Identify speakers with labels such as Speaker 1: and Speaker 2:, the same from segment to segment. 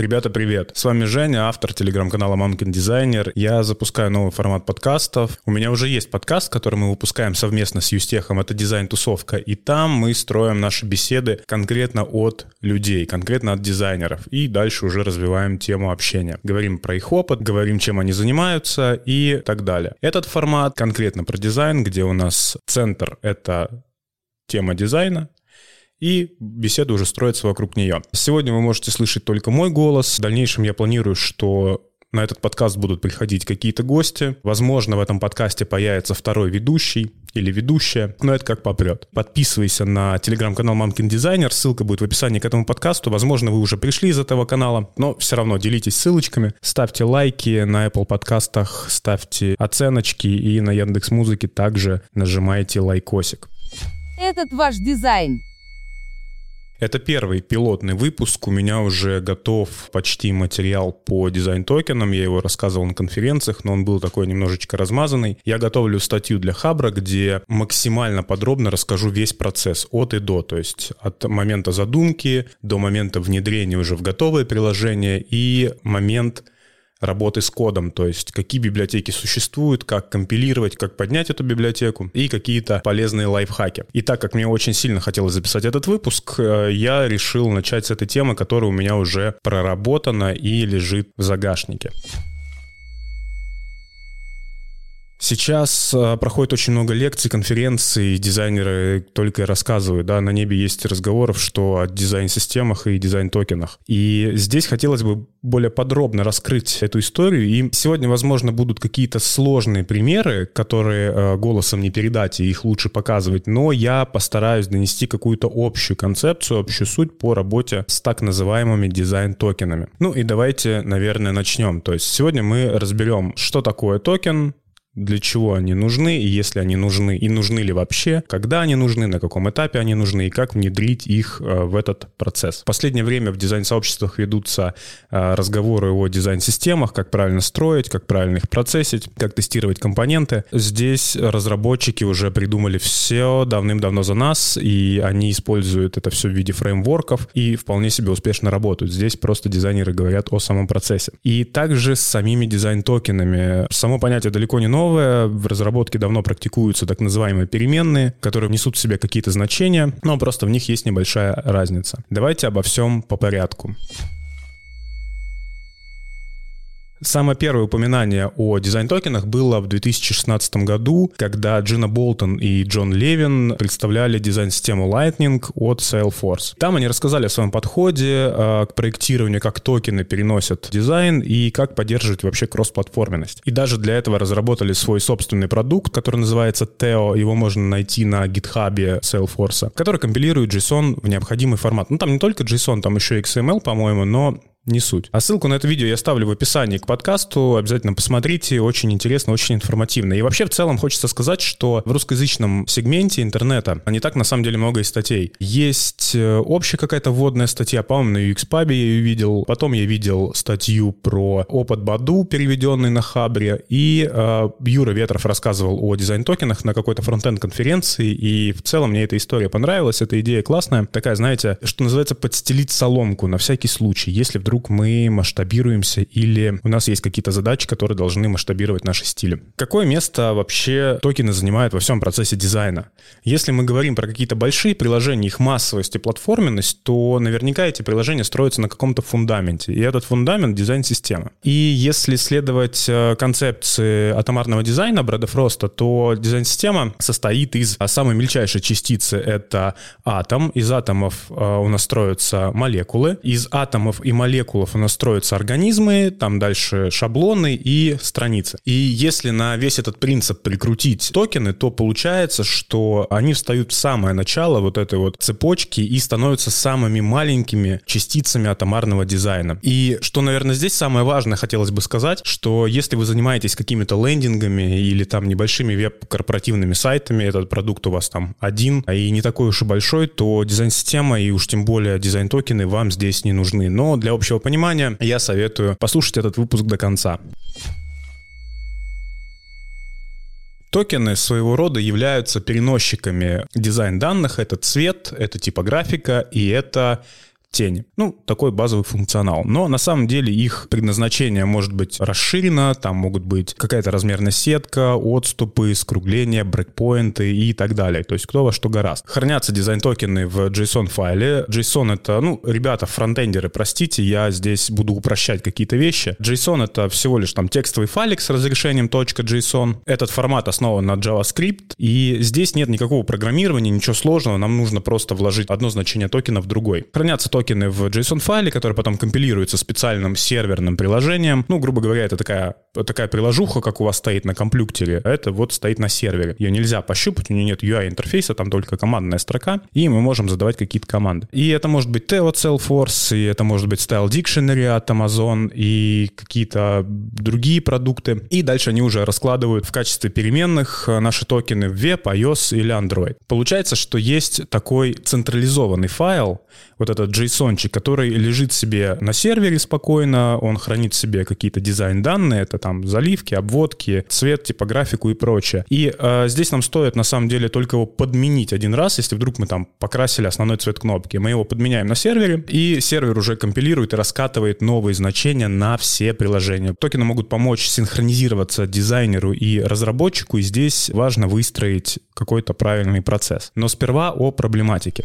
Speaker 1: Ребята, привет! С вами Женя, автор телеграм-канала Мамкин Дизайнер. Я запускаю новый формат подкастов. У меня уже есть подкаст, который мы выпускаем совместно с Юстехом. Это дизайн-тусовка. И там мы строим наши беседы конкретно от людей, конкретно от дизайнеров. И дальше уже развиваем тему общения. Говорим про их опыт, говорим, чем они занимаются и так далее. Этот формат конкретно про дизайн, где у нас центр — это тема дизайна, и беседа уже строится вокруг нее. Сегодня вы можете слышать только мой голос. В дальнейшем я планирую, что на этот подкаст будут приходить какие-то гости. Возможно, в этом подкасте появится второй ведущий или ведущая, но это как попрет. Подписывайся на телеграм-канал Мамкин Дизайнер, ссылка будет в описании к этому подкасту. Возможно, вы уже пришли из этого канала, но все равно делитесь ссылочками, ставьте лайки на Apple подкастах, ставьте оценочки и на Яндекс Музыке также нажимайте лайкосик.
Speaker 2: Этот ваш дизайн.
Speaker 1: Это первый пилотный выпуск. У меня уже готов почти материал по дизайн-токенам. Я его рассказывал на конференциях, но он был такой немножечко размазанный. Я готовлю статью для Хабра, где максимально подробно расскажу весь процесс от и до. То есть от момента задумки до момента внедрения уже в готовое приложение и момент работы с кодом, то есть какие библиотеки существуют, как компилировать, как поднять эту библиотеку и какие-то полезные лайфхаки. И так как мне очень сильно хотелось записать этот выпуск, э, я решил начать с этой темы, которая у меня уже проработана и лежит в загашнике. Сейчас э, проходит очень много лекций, конференций, дизайнеры только рассказывают, да, на небе есть разговоров, что о дизайн-системах и дизайн-токенах. И здесь хотелось бы более подробно раскрыть эту историю, и сегодня, возможно, будут какие-то сложные примеры, которые э, голосом не передать, и их лучше показывать, но я постараюсь донести какую-то общую концепцию, общую суть по работе с так называемыми дизайн-токенами. Ну и давайте, наверное, начнем. То есть сегодня мы разберем, что такое токен, для чего они нужны, и если они нужны, и нужны ли вообще, когда они нужны, на каком этапе они нужны, и как внедрить их э, в этот процесс. В последнее время в дизайн-сообществах ведутся э, разговоры о дизайн-системах, как правильно строить, как правильно их процессить, как тестировать компоненты. Здесь разработчики уже придумали все давным-давно за нас, и они используют это все в виде фреймворков и вполне себе успешно работают. Здесь просто дизайнеры говорят о самом процессе. И также с самими дизайн-токенами. Само понятие далеко не новое, новое. В разработке давно практикуются так называемые переменные, которые несут в себе какие-то значения, но просто в них есть небольшая разница. Давайте обо всем по порядку. Самое первое упоминание о дизайн-токенах было в 2016 году, когда Джина Болтон и Джон Левин представляли дизайн-систему Lightning от Salesforce. Там они рассказали о своем подходе э, к проектированию, как токены переносят дизайн и как поддерживать вообще кроссплатформенность. И даже для этого разработали свой собственный продукт, который называется Teo. Его можно найти на GitHub Salesforce, который компилирует JSON в необходимый формат. Ну, там не только JSON, там еще XML, по-моему, но не суть. А ссылку на это видео я ставлю в описании к подкасту. Обязательно посмотрите. Очень интересно, очень информативно. И вообще в целом хочется сказать, что в русскоязычном сегменте интернета не так на самом деле много и статей. Есть э, общая какая-то вводная статья, по-моему, на UXPub я ее видел. Потом я видел статью про опыт Баду, переведенный на Хабре. И э, Юра Ветров рассказывал о дизайн-токенах на какой-то фронтенд конференции. И в целом мне эта история понравилась. Эта идея классная. Такая, знаете, что называется, подстелить соломку на всякий случай. Если вдруг вдруг мы масштабируемся или у нас есть какие-то задачи, которые должны масштабировать наши стили. Какое место вообще токены занимают во всем процессе дизайна? Если мы говорим про какие-то большие приложения, их массовость и платформенность, то наверняка эти приложения строятся на каком-то фундаменте. И этот фундамент — дизайн-система. И если следовать э, концепции атомарного дизайна Брэда Фроста, то дизайн-система состоит из а, самой мельчайшей частицы — это атом. Из атомов э, у нас строятся молекулы. Из атомов и молекул молекулов у нас строятся организмы, там дальше шаблоны и страницы. И если на весь этот принцип прикрутить токены, то получается, что они встают в самое начало вот этой вот цепочки и становятся самыми маленькими частицами атомарного дизайна. И что, наверное, здесь самое важное хотелось бы сказать, что если вы занимаетесь какими-то лендингами или там небольшими веб-корпоративными сайтами, этот продукт у вас там один, а и не такой уж и большой, то дизайн-система и уж тем более дизайн-токены вам здесь не нужны. Но для общего понимания, я советую послушать этот выпуск до конца. Токены своего рода являются переносчиками дизайн данных. Это цвет, это типографика и это тени. Ну, такой базовый функционал. Но на самом деле их предназначение может быть расширено, там могут быть какая-то размерная сетка, отступы, скругления, брейкпоинты и так далее. То есть кто во что горазд. Хранятся дизайн-токены в JSON-файле. JSON — это, ну, ребята, фронтендеры, простите, я здесь буду упрощать какие-то вещи. JSON — это всего лишь там текстовый файлик с разрешением .json. Этот формат основан на JavaScript, и здесь нет никакого программирования, ничего сложного, нам нужно просто вложить одно значение токена в другой. Хранятся токены в JSON-файле, который потом компилируется специальным серверным приложением. Ну, грубо говоря, это такая, такая приложуха, как у вас стоит на компьютере, это вот стоит на сервере. Ее нельзя пощупать, у нее нет UI-интерфейса, там только командная строка, и мы можем задавать какие-то команды. И это может быть T от Salesforce, и это может быть Style Dictionary от Amazon, и какие-то другие продукты. И дальше они уже раскладывают в качестве переменных наши токены в Web, iOS или Android. Получается, что есть такой централизованный файл, вот этот JSON, который лежит себе на сервере спокойно, он хранит себе какие-то дизайн-данные, это там заливки, обводки, цвет, типографику и прочее. И э, здесь нам стоит на самом деле только его подменить один раз, если вдруг мы там покрасили основной цвет кнопки. Мы его подменяем на сервере, и сервер уже компилирует и раскатывает новые значения на все приложения. Токены могут помочь синхронизироваться дизайнеру и разработчику, и здесь важно выстроить какой-то правильный процесс. Но сперва о проблематике.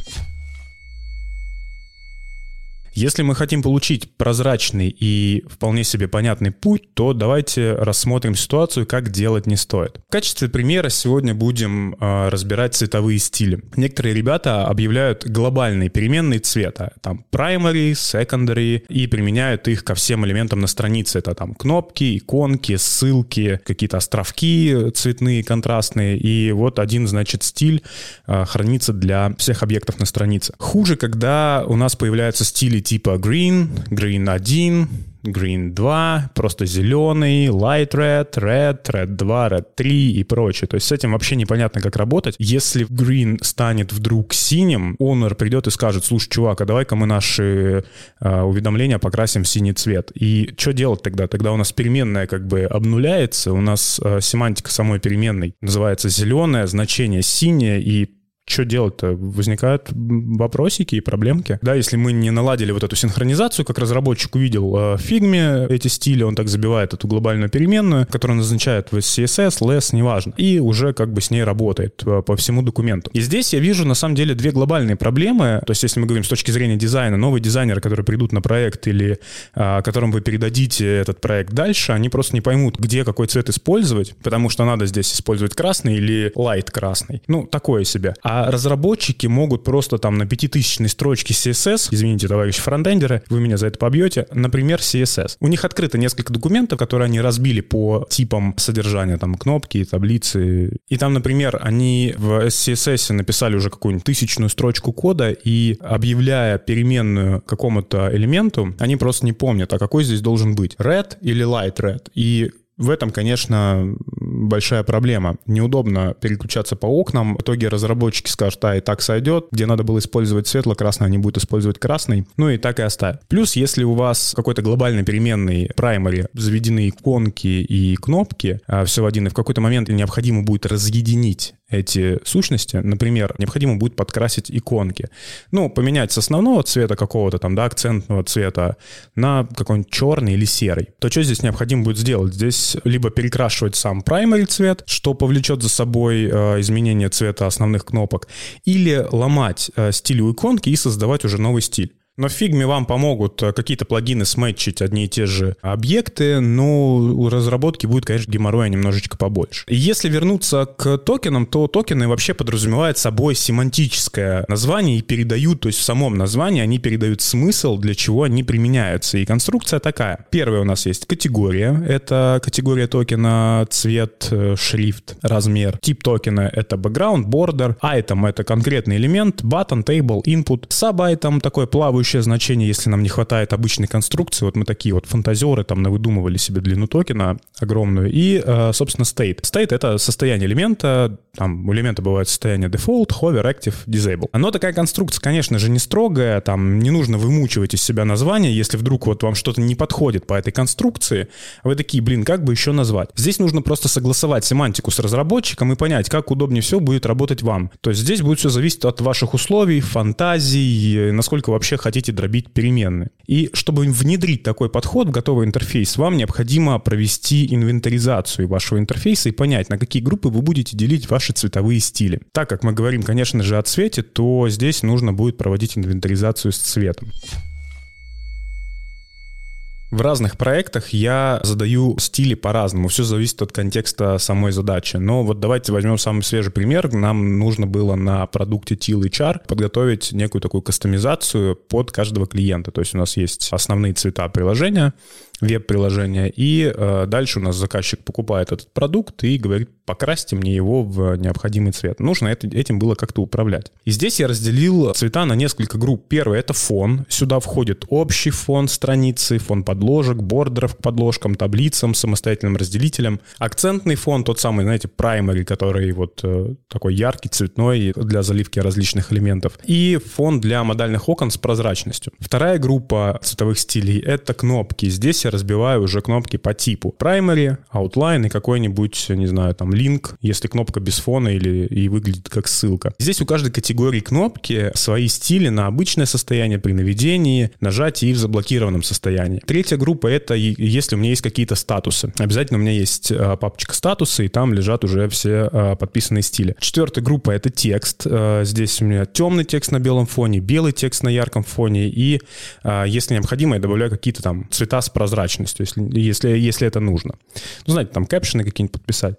Speaker 1: Если мы хотим получить прозрачный и вполне себе понятный путь, то давайте рассмотрим ситуацию, как делать не стоит. В качестве примера сегодня будем э, разбирать цветовые стили. Некоторые ребята объявляют глобальные переменные цвета, там primary, secondary, и применяют их ко всем элементам на странице. Это там кнопки, иконки, ссылки, какие-то островки цветные, контрастные. И вот один, значит, стиль э, хранится для всех объектов на странице. Хуже, когда у нас появляются стили типа Green, Green 1, Green 2, просто зеленый, Light Red, Red, Red 2, Red 3 и прочее. То есть с этим вообще непонятно, как работать. Если Green станет вдруг синим, Honor придет и скажет, слушай, чувак, а давай-ка мы наши э, уведомления покрасим в синий цвет. И что делать тогда? Тогда у нас переменная как бы обнуляется, у нас э, семантика самой переменной называется зеленое, значение синее, и что делать-то? Возникают вопросики и проблемки. Да, если мы не наладили вот эту синхронизацию, как разработчик увидел э, в фигме эти стили, он так забивает эту глобальную переменную, которую назначает в CSS, less, неважно, и уже как бы с ней работает э, по всему документу. И здесь я вижу на самом деле две глобальные проблемы. То есть если мы говорим с точки зрения дизайна, новые дизайнеры, которые придут на проект или а, которым вы передадите этот проект дальше, они просто не поймут, где какой цвет использовать, потому что надо здесь использовать красный или light красный. Ну, такое себе. А а разработчики могут просто там на пятитысячной строчке CSS, извините, товарищи фронтендеры, вы меня за это побьете, например, CSS. У них открыто несколько документов, которые они разбили по типам содержания, там кнопки, таблицы. И там, например, они в CSS написали уже какую-нибудь тысячную строчку кода, и объявляя переменную какому-то элементу, они просто не помнят, а какой здесь должен быть, red или light red. И в этом, конечно, большая проблема. Неудобно переключаться по окнам. В итоге разработчики скажут, а, и так сойдет. Где надо было использовать светло-красный, они будут использовать красный. Ну и так и оставят. Плюс, если у вас какой-то глобальный переменный primary, заведены иконки и кнопки, а все в один, и в какой-то момент необходимо будет разъединить эти сущности, например, необходимо будет подкрасить иконки. Ну, поменять с основного цвета какого-то там, да, акцентного цвета на какой-нибудь черный или серый. То что здесь необходимо будет сделать? Здесь либо перекрашивать сам primary цвет, что повлечет за собой э, изменение цвета основных кнопок, или ломать э, стиль у иконки и создавать уже новый стиль. Но в фигме вам помогут э, какие-то плагины сметчить одни и те же объекты, но у разработки будет, конечно, геморроя немножечко побольше. Если вернуться к токенам, то токены вообще подразумевают собой семантическое название и передают, то есть в самом названии они передают смысл, для чего они применяются. И конструкция такая. Первая у нас есть категория. Это категория токена, цвет, э, шрифт, размер. Тип токена — это background, border. Item — это конкретный элемент, button, table, input. Sub-item — такой плавающий следующее значение, если нам не хватает обычной конструкции, вот мы такие вот фантазеры там навыдумывали себе длину токена огромную, и, э, собственно, state. State — это состояние элемента, там у элемента бывает состояние default, hover, active, disable. Но такая конструкция, конечно же, не строгая, там не нужно вымучивать из себя название, если вдруг вот вам что-то не подходит по этой конструкции, вы такие, блин, как бы еще назвать? Здесь нужно просто согласовать семантику с разработчиком и понять, как удобнее всего будет работать вам. То есть здесь будет все зависеть от ваших условий, фантазий, насколько вообще хотите хотите дробить переменные. И чтобы внедрить такой подход в готовый интерфейс, вам необходимо провести инвентаризацию вашего интерфейса и понять, на какие группы вы будете делить ваши цветовые стили. Так как мы говорим, конечно же, о цвете, то здесь нужно будет проводить инвентаризацию с цветом. В разных проектах я задаю стили по-разному. Все зависит от контекста самой задачи. Но вот давайте возьмем самый свежий пример. Нам нужно было на продукте Teal HR подготовить некую такую кастомизацию под каждого клиента. То есть у нас есть основные цвета приложения, веб-приложения, и э, дальше у нас заказчик покупает этот продукт и говорит, покрасьте мне его в необходимый цвет. Нужно это, этим было как-то управлять. И здесь я разделил цвета на несколько групп. Первый — это фон. Сюда входит общий фон страницы, фон подложек, бордеров к подложкам, таблицам, самостоятельным разделителям. Акцентный фон, тот самый, знаете, primary, который вот э, такой яркий, цветной для заливки различных элементов. И фон для модальных окон с прозрачностью. Вторая группа цветовых стилей — это кнопки. Здесь я разбиваю уже кнопки по типу. Primary, Outline и какой-нибудь, не знаю, там, линк, если кнопка без фона или и выглядит как ссылка. Здесь у каждой категории кнопки свои стили на обычное состояние при наведении, нажатии и в заблокированном состоянии. Третья группа — это если у меня есть какие-то статусы. Обязательно у меня есть а, папочка статусы, и там лежат уже все а, подписанные стили. Четвертая группа — это текст. А, здесь у меня темный текст на белом фоне, белый текст на ярком фоне, и если необходимо, я добавляю какие-то там цвета с прозрачностью прозрачностью, если, если, если это нужно. Ну, знаете, там капшены какие-нибудь подписать.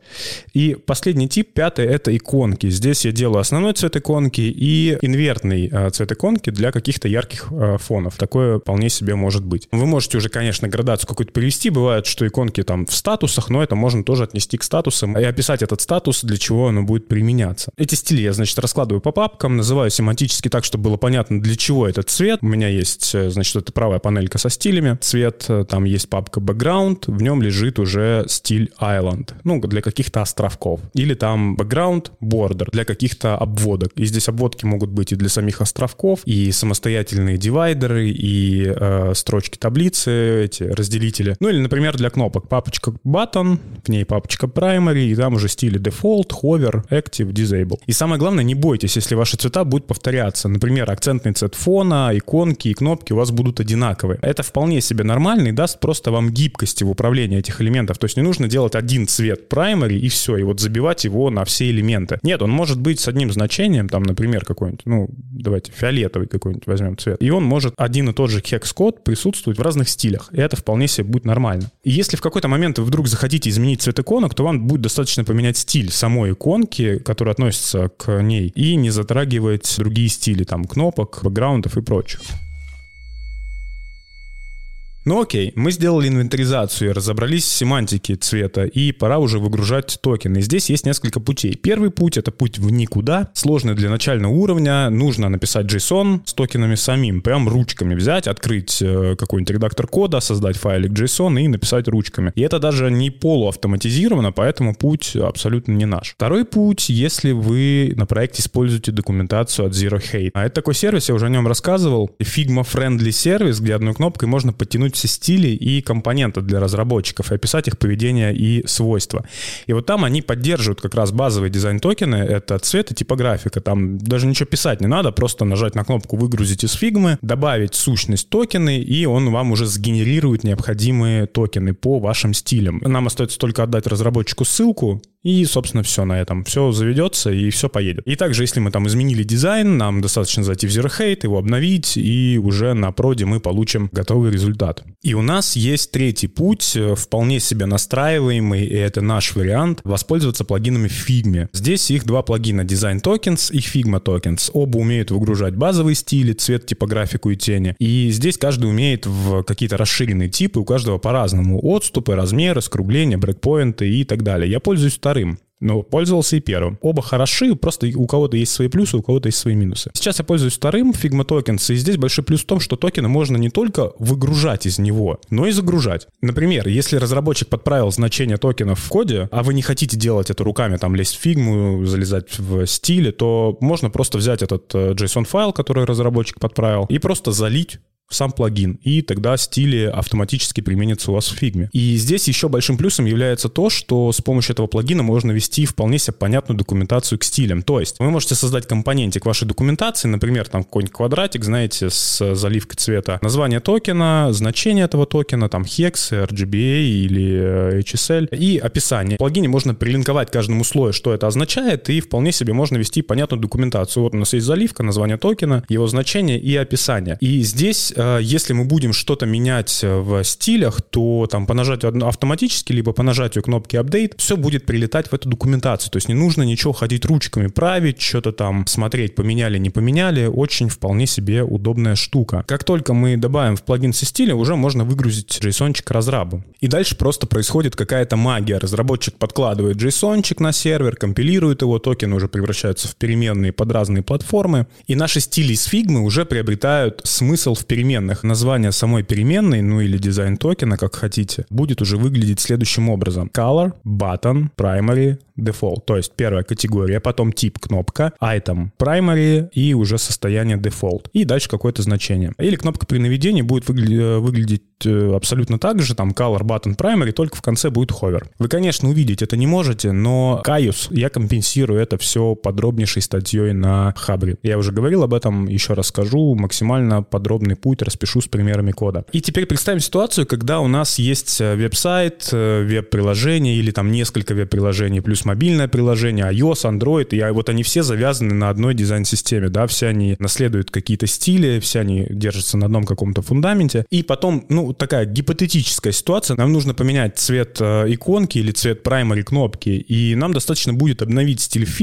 Speaker 1: И последний тип, пятый, это иконки. Здесь я делаю основной цвет иконки и инвертный э, цвет иконки для каких-то ярких э, фонов. Такое вполне себе может быть. Вы можете уже, конечно, градацию какую-то привести. Бывает, что иконки там в статусах, но это можно тоже отнести к статусам и описать этот статус, для чего оно будет применяться. Эти стили я, значит, раскладываю по папкам, называю семантически так, чтобы было понятно, для чего этот цвет. У меня есть, э, значит, это правая панелька со стилями. Цвет там есть папка background, в нем лежит уже стиль island, ну, для каких-то островков. Или там background border для каких-то обводок. И здесь обводки могут быть и для самих островков, и самостоятельные дивайдеры, и э, строчки таблицы, эти разделители. Ну, или, например, для кнопок папочка button, в ней папочка primary, и там уже стили default, hover, active, disable. И самое главное, не бойтесь, если ваши цвета будут повторяться. Например, акцентный цвет фона, иконки и кнопки у вас будут одинаковые. Это вполне себе нормально и даст просто вам гибкости в управлении этих элементов. То есть не нужно делать один цвет primary и все, и вот забивать его на все элементы. Нет, он может быть с одним значением, там, например, какой-нибудь, ну, давайте фиолетовый какой-нибудь возьмем цвет. И он может один и тот же хекс-код присутствовать в разных стилях. И это вполне себе будет нормально. И если в какой-то момент вы вдруг захотите изменить цвет иконок, то вам будет достаточно поменять стиль самой иконки, которая относится к ней, и не затрагивать другие стили, там, кнопок, бэкграундов и прочих. Ну окей, мы сделали инвентаризацию, разобрались в семантике цвета, и пора уже выгружать токены. Здесь есть несколько путей. Первый путь — это путь в никуда, сложный для начального уровня. Нужно написать JSON с токенами самим, прям ручками взять, открыть э, какой-нибудь редактор кода, создать файлик JSON и написать ручками. И это даже не полуавтоматизировано, поэтому путь абсолютно не наш. Второй путь, если вы на проекте используете документацию от Zero Hate. А это такой сервис, я уже о нем рассказывал. Figma Friendly сервис, где одной кнопкой можно подтянуть все стили и компоненты для разработчиков и описать их поведение и свойства. И вот там они поддерживают как раз базовые дизайн-токены, это цвет и типографика. Там даже ничего писать не надо, просто нажать на кнопку «Выгрузить из фигмы», добавить сущность токены, и он вам уже сгенерирует необходимые токены по вашим стилям. Нам остается только отдать разработчику ссылку, и, собственно, все на этом. Все заведется и все поедет. И также, если мы там изменили дизайн, нам достаточно зайти в Zeroheight, его обновить, и уже на проде мы получим готовый результат. И у нас есть третий путь, э, вполне себе настраиваемый, и это наш вариант, воспользоваться плагинами Figma. Здесь их два плагина Design Tokens и Figma Tokens. Оба умеют выгружать базовые стили, цвет, типографику и тени. И здесь каждый умеет в какие-то расширенные типы, у каждого по-разному. Отступы, размеры, скругления, брейкпоинты и так далее. Я пользуюсь вторым. Но пользовался и первым. Оба хороши, просто у кого-то есть свои плюсы, у кого-то есть свои минусы. Сейчас я пользуюсь вторым Figma Tokens, и здесь большой плюс в том, что токены можно не только выгружать из него, но и загружать. Например, если разработчик подправил значение токенов в коде, а вы не хотите делать это руками, там лезть в фигму, залезать в стиле, то можно просто взять этот JSON-файл, э, который разработчик подправил, и просто залить сам плагин, и тогда стили автоматически применятся у вас в фигме. И здесь еще большим плюсом является то, что с помощью этого плагина можно вести вполне себе понятную документацию к стилям. То есть вы можете создать компонентик вашей документации, например, там какой-нибудь квадратик, знаете, с заливкой цвета, название токена, значение этого токена, там hex, RGBA или э, HSL и описание. В плагине можно прилинковать каждому слою, что это означает, и вполне себе можно вести понятную документацию. Вот у нас есть заливка, название токена, его значение и описание. И здесь если мы будем что-то менять э, в стилях, то там по нажатию автоматически, либо по нажатию кнопки Update, все будет прилетать в эту документацию. То есть не нужно ничего ходить ручками править, что-то там смотреть, поменяли, не поменяли. Очень вполне себе удобная штука. Как только мы добавим в плагин со стиля, уже можно выгрузить json разрабу. И дальше просто происходит какая-то магия. Разработчик подкладывает json на сервер, компилирует его, токены уже превращаются в переменные под разные платформы. И наши стили из фигмы уже приобретают смысл в переменных переменных. Название самой переменной, ну или дизайн токена, как хотите, будет уже выглядеть следующим образом. Color, button, primary, default. То есть первая категория, потом тип кнопка, item primary и уже состояние default. И дальше какое-то значение. Или кнопка при наведении будет выглядеть, э, выглядеть э, абсолютно так же, там color button primary, только в конце будет hover. Вы, конечно, увидеть это не можете, но каюс, я компенсирую это все подробнейшей статьей на Хабре. Я уже говорил об этом, еще раз скажу, максимально подробный путь распишу с примерами кода. И теперь представим ситуацию, когда у нас есть э, веб-сайт, веб-приложение или там несколько веб-приложений плюс мобильное приложение, iOS, Android, и вот они все завязаны на одной дизайн-системе, да, все они наследуют какие-то стили, все они держатся на одном каком-то фундаменте. И потом, ну, такая гипотетическая ситуация, нам нужно поменять цвет э, иконки или цвет primary кнопки, и нам достаточно будет обновить стиль в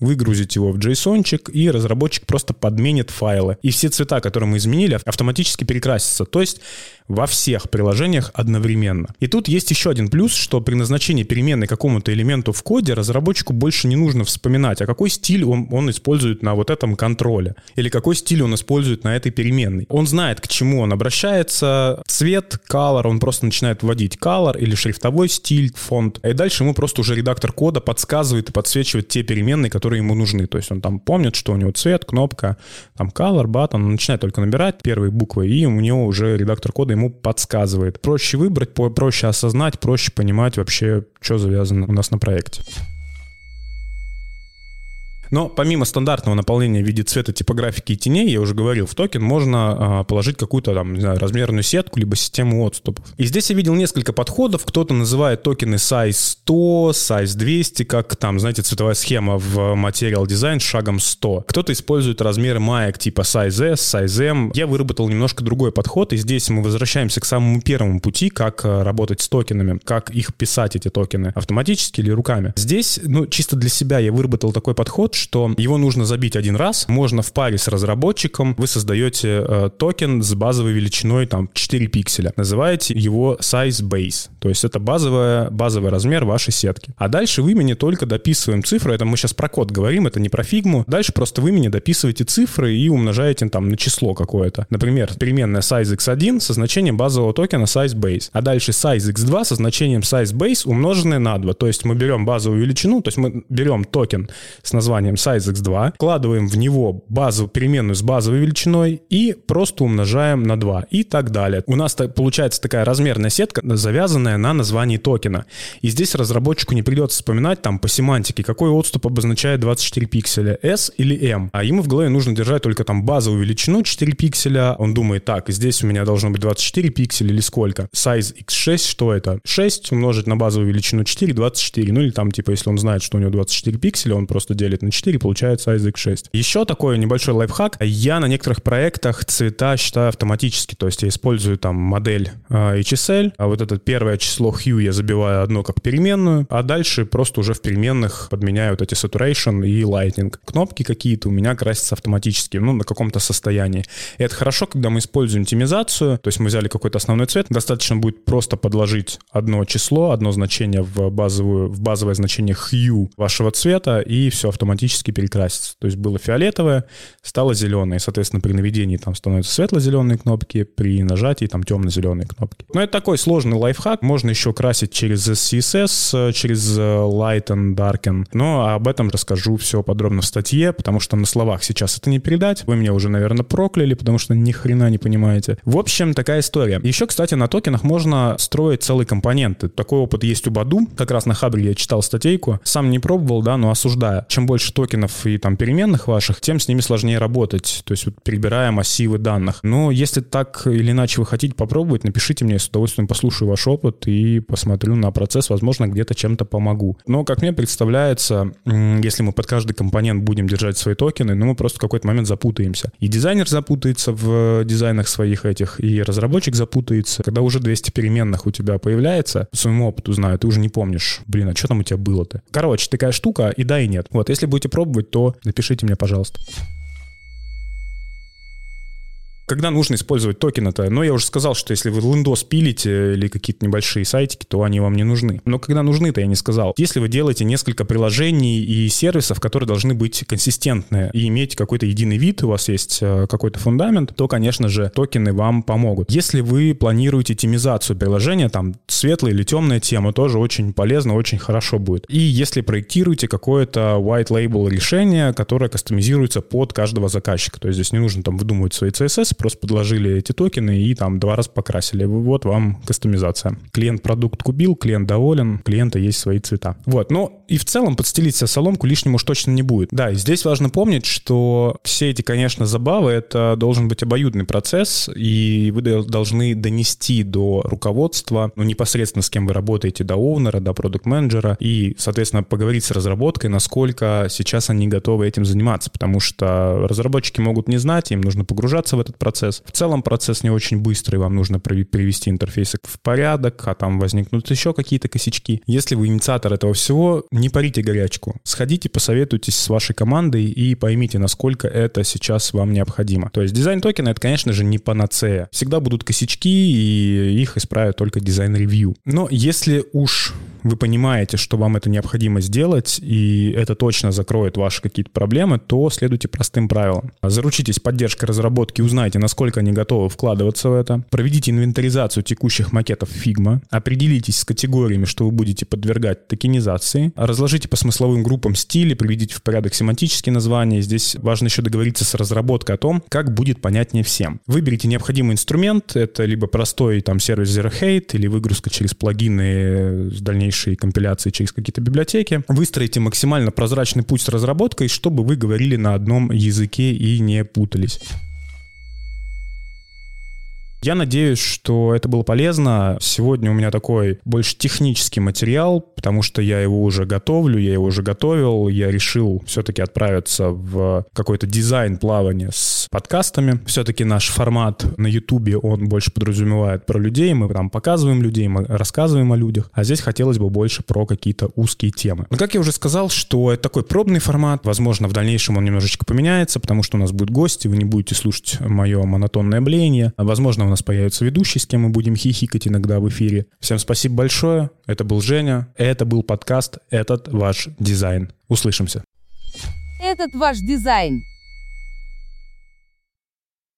Speaker 1: выгрузить его в JSON, и разработчик просто подменит файлы. И все цвета, которые мы изменили, автоматически перекрасятся. То есть во всех приложениях одновременно. И тут есть еще один плюс, что при назначении переменной какому-то элементу в коде разработчику больше не нужно вспоминать, а какой стиль он, он использует на вот этом контроле, или какой стиль он использует на этой переменной. Он знает, к чему он обращается, цвет, color, он просто начинает вводить color или шрифтовой стиль, фонд, и дальше ему просто уже редактор кода подсказывает и подсвечивает те переменные, которые ему нужны. То есть он там помнит, что у него цвет, кнопка, там color, button, он начинает только набирать первые буквы, и у него уже редактор кода ему подсказывает. Проще выбрать, проще осознать, проще понимать вообще, что завязано у нас на проекте. Но помимо стандартного наполнения в виде цвета, типографики и теней, я уже говорил, в токен можно а, положить какую-то там, не знаю, размерную сетку, либо систему отступов. И здесь я видел несколько подходов. Кто-то называет токены size 100, size 200, как там, знаете, цветовая схема в Material Design шагом 100. Кто-то использует размеры маек типа size S, size M. Я выработал немножко другой подход, и здесь мы возвращаемся к самому первому пути, как а, работать с токенами, как их писать, эти токены, автоматически или руками. Здесь, ну, чисто для себя я выработал такой подход, что его нужно забить один раз. Можно в паре с разработчиком. Вы создаете э, токен с базовой величиной там 4 пикселя. Называете его size base. То есть это базовая, базовый размер вашей сетки. А дальше в имени только дописываем цифры. Это мы сейчас про код говорим, это не про фигму. Дальше просто в имени дописываете цифры и умножаете там на число какое-то. Например, переменная size x1 со значением базового токена size base. А дальше size x2 со значением size base умноженное на 2. То есть мы берем базовую величину, то есть мы берем токен с названием названием sizex2, вкладываем в него базу, переменную с базовой величиной и просто умножаем на 2 и так далее. У нас получается такая размерная сетка, завязанная на названии токена. И здесь разработчику не придется вспоминать там по семантике, какой отступ обозначает 24 пикселя, S или M. А ему в голове нужно держать только там базовую величину 4 пикселя. Он думает, так, здесь у меня должно быть 24 пикселя или сколько? Size x6, что это? 6 умножить на базовую величину 4, 24. Ну или там, типа, если он знает, что у него 24 пикселя, он просто делит на 4, получается Isaac 6. Еще такой небольшой лайфхак. Я на некоторых проектах цвета считаю автоматически, то есть я использую там модель э, HSL, а вот это первое число hue я забиваю одно как переменную, а дальше просто уже в переменных подменяю вот эти saturation и lightning. Кнопки какие-то у меня красятся автоматически, ну, на каком-то состоянии. И это хорошо, когда мы используем темизацию, то есть мы взяли какой-то основной цвет, достаточно будет просто подложить одно число, одно значение в, базовую, в базовое значение hue вашего цвета, и все автоматически автоматически перекрасится. То есть было фиолетовое, стало зеленое. Соответственно, при наведении там становятся светло-зеленые кнопки, при нажатии там темно-зеленые кнопки. Но это такой сложный лайфхак. Можно еще красить через CSS, через Light and Darken. Но об этом расскажу все подробно в статье, потому что на словах сейчас это не передать. Вы меня уже, наверное, прокляли, потому что ни хрена не понимаете. В общем, такая история. Еще, кстати, на токенах можно строить целые компоненты. Такой опыт есть у Баду. Как раз на Хабре я читал статейку. Сам не пробовал, да, но осуждаю. Чем больше токенов и там переменных ваших, тем с ними сложнее работать. То есть вот перебирая массивы данных. Но если так или иначе вы хотите попробовать, напишите мне, с удовольствием послушаю ваш опыт и посмотрю на процесс. Возможно, где-то чем-то помогу. Но, как мне представляется, если мы под каждый компонент будем держать свои токены, ну, мы просто в какой-то момент запутаемся. И дизайнер запутается в дизайнах своих этих, и разработчик запутается. Когда уже 200 переменных у тебя появляется, по своему опыту знаю, ты уже не помнишь, блин, а что там у тебя было-то? Короче, такая штука, и да, и нет. Вот, если будете пробовать, то напишите мне, пожалуйста. Когда нужно использовать токен-то? Ну, я уже сказал, что если вы Windows пилите или какие-то небольшие сайтики, то они вам не нужны. Но когда нужны-то, я не сказал. Если вы делаете несколько приложений и сервисов, которые должны быть консистентны и иметь какой-то единый вид, у вас есть э, какой-то фундамент, то, конечно же, токены вам помогут. Если вы планируете темизацию приложения, там светлая или темная тема, тоже очень полезно, очень хорошо будет. И если проектируете какое-то white label решение, которое кастомизируется под каждого заказчика, то есть здесь не нужно там выдумывать свои CSS, просто подложили эти токены и там два раза покрасили. Вот вам кастомизация. Клиент продукт купил, клиент доволен, клиента есть свои цвета. Вот, но и в целом подстелить себе соломку лишнему уж точно не будет. Да, и здесь важно помнить, что все эти, конечно, забавы, это должен быть обоюдный процесс, и вы должны донести до руководства, ну, непосредственно с кем вы работаете, до оунера, до продукт-менеджера, и, соответственно, поговорить с разработкой, насколько сейчас они готовы этим заниматься, потому что разработчики могут не знать, им нужно погружаться в этот процесс. В целом процесс не очень быстрый, вам нужно привести интерфейсы в порядок, а там возникнут еще какие-то косячки. Если вы инициатор этого всего, не парите горячку. Сходите, посоветуйтесь с вашей командой и поймите, насколько это сейчас вам необходимо. То есть дизайн токена — это, конечно же, не панацея. Всегда будут косячки, и их исправят только дизайн-ревью. Но если уж вы понимаете, что вам это необходимо сделать, и это точно закроет ваши какие-то проблемы, то следуйте простым правилам. Заручитесь поддержкой разработки, узнайте, насколько они готовы вкладываться в это. Проведите инвентаризацию текущих макетов Figma. Определитесь с категориями, что вы будете подвергать токенизации. Разложите по смысловым группам стили, приведите в порядок семантические названия. Здесь важно еще договориться с разработкой о том, как будет понятнее всем. Выберите необходимый инструмент. Это либо простой там сервис Zeroheight, или выгрузка через плагины с дальнейшей дальнейшей компиляции через какие-то библиотеки. Выстроите максимально прозрачный путь с разработкой, чтобы вы говорили на одном языке и не путались. Я надеюсь, что это было полезно. Сегодня у меня такой больше технический материал, потому что я его уже готовлю, я его уже готовил. Я решил все-таки отправиться в какой-то дизайн плавания с подкастами. Все-таки наш формат на Ютубе, он больше подразумевает про людей. Мы там показываем людей, мы рассказываем о людях. А здесь хотелось бы больше про какие-то узкие темы. Но как я уже сказал, что это такой пробный формат. Возможно, в дальнейшем он немножечко поменяется, потому что у нас будут гости, вы не будете слушать мое монотонное блеяние. Возможно, нас появится ведущий, с кем мы будем хихикать иногда в эфире. Всем спасибо большое. Это был Женя. Это был подкаст «Этот ваш дизайн». Услышимся.
Speaker 2: Этот ваш дизайн.